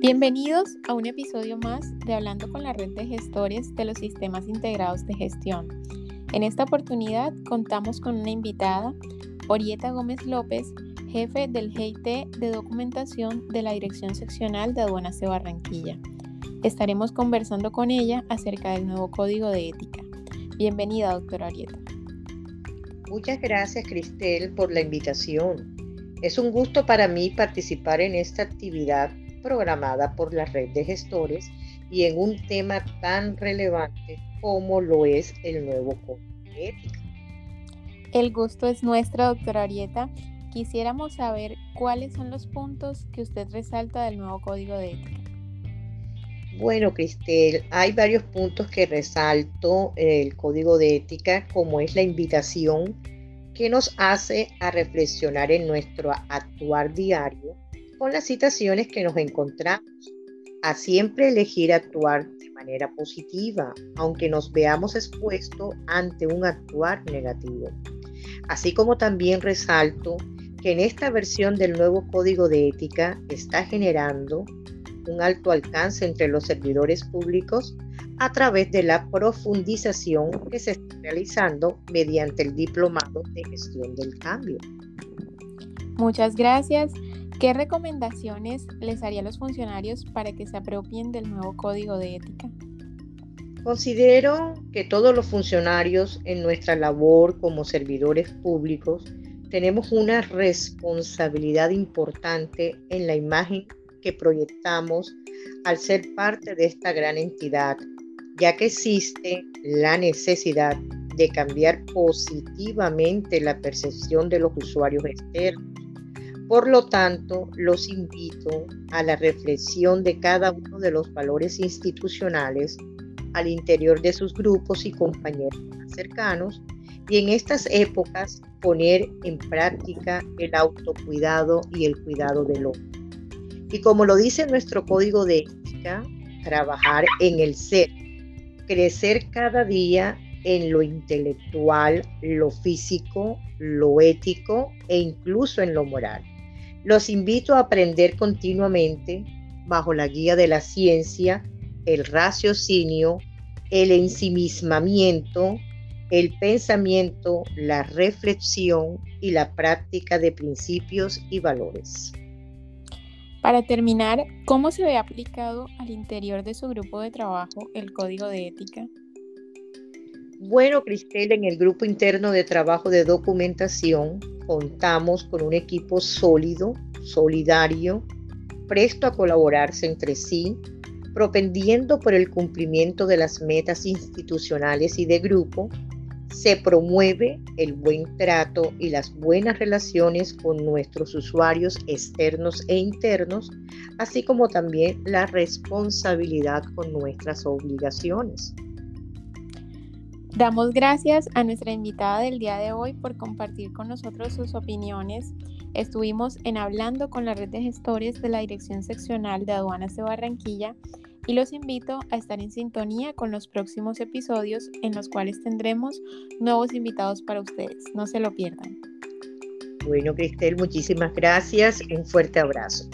Bienvenidos a un episodio más de Hablando con la red de gestores de los sistemas integrados de gestión. En esta oportunidad contamos con una invitada, Orieta Gómez López, jefe del GIT de documentación de la Dirección Seccional de Aduanas de Barranquilla. Estaremos conversando con ella acerca del nuevo código de ética. Bienvenida, doctora Orieta. Muchas gracias, Cristel, por la invitación. Es un gusto para mí participar en esta actividad programada por la red de gestores y en un tema tan relevante como lo es el nuevo código de ética. El gusto es nuestro, doctora Arieta. Quisiéramos saber cuáles son los puntos que usted resalta del nuevo código de ética. Bueno, Cristel, hay varios puntos que resalto el código de ética, como es la invitación que nos hace a reflexionar en nuestro actuar diario con las situaciones que nos encontramos, a siempre elegir actuar de manera positiva, aunque nos veamos expuestos ante un actuar negativo. Así como también resalto que en esta versión del nuevo código de ética está generando un alto alcance entre los servidores públicos a través de la profundización que se está realizando mediante el diplomado de gestión del cambio. Muchas gracias. ¿Qué recomendaciones les haría a los funcionarios para que se apropien del nuevo código de ética? Considero que todos los funcionarios en nuestra labor como servidores públicos tenemos una responsabilidad importante en la imagen que proyectamos al ser parte de esta gran entidad, ya que existe la necesidad de cambiar positivamente la percepción de los usuarios externos por lo tanto, los invito a la reflexión de cada uno de los valores institucionales al interior de sus grupos y compañeros más cercanos y en estas épocas poner en práctica el autocuidado y el cuidado del otro. Y como lo dice nuestro código de ética, trabajar en el ser, crecer cada día en lo intelectual, lo físico, lo ético e incluso en lo moral. Los invito a aprender continuamente bajo la guía de la ciencia, el raciocinio, el ensimismamiento, el pensamiento, la reflexión y la práctica de principios y valores. Para terminar, ¿cómo se ve aplicado al interior de su grupo de trabajo el código de ética? Bueno, Cristel, en el grupo interno de trabajo de documentación contamos con un equipo sólido, solidario, presto a colaborarse entre sí, propendiendo por el cumplimiento de las metas institucionales y de grupo, se promueve el buen trato y las buenas relaciones con nuestros usuarios externos e internos, así como también la responsabilidad con nuestras obligaciones. Damos gracias a nuestra invitada del día de hoy por compartir con nosotros sus opiniones. Estuvimos en Hablando con la red de gestores de la Dirección Seccional de Aduanas de Barranquilla y los invito a estar en sintonía con los próximos episodios en los cuales tendremos nuevos invitados para ustedes. No se lo pierdan. Bueno, Cristel, muchísimas gracias. Un fuerte abrazo.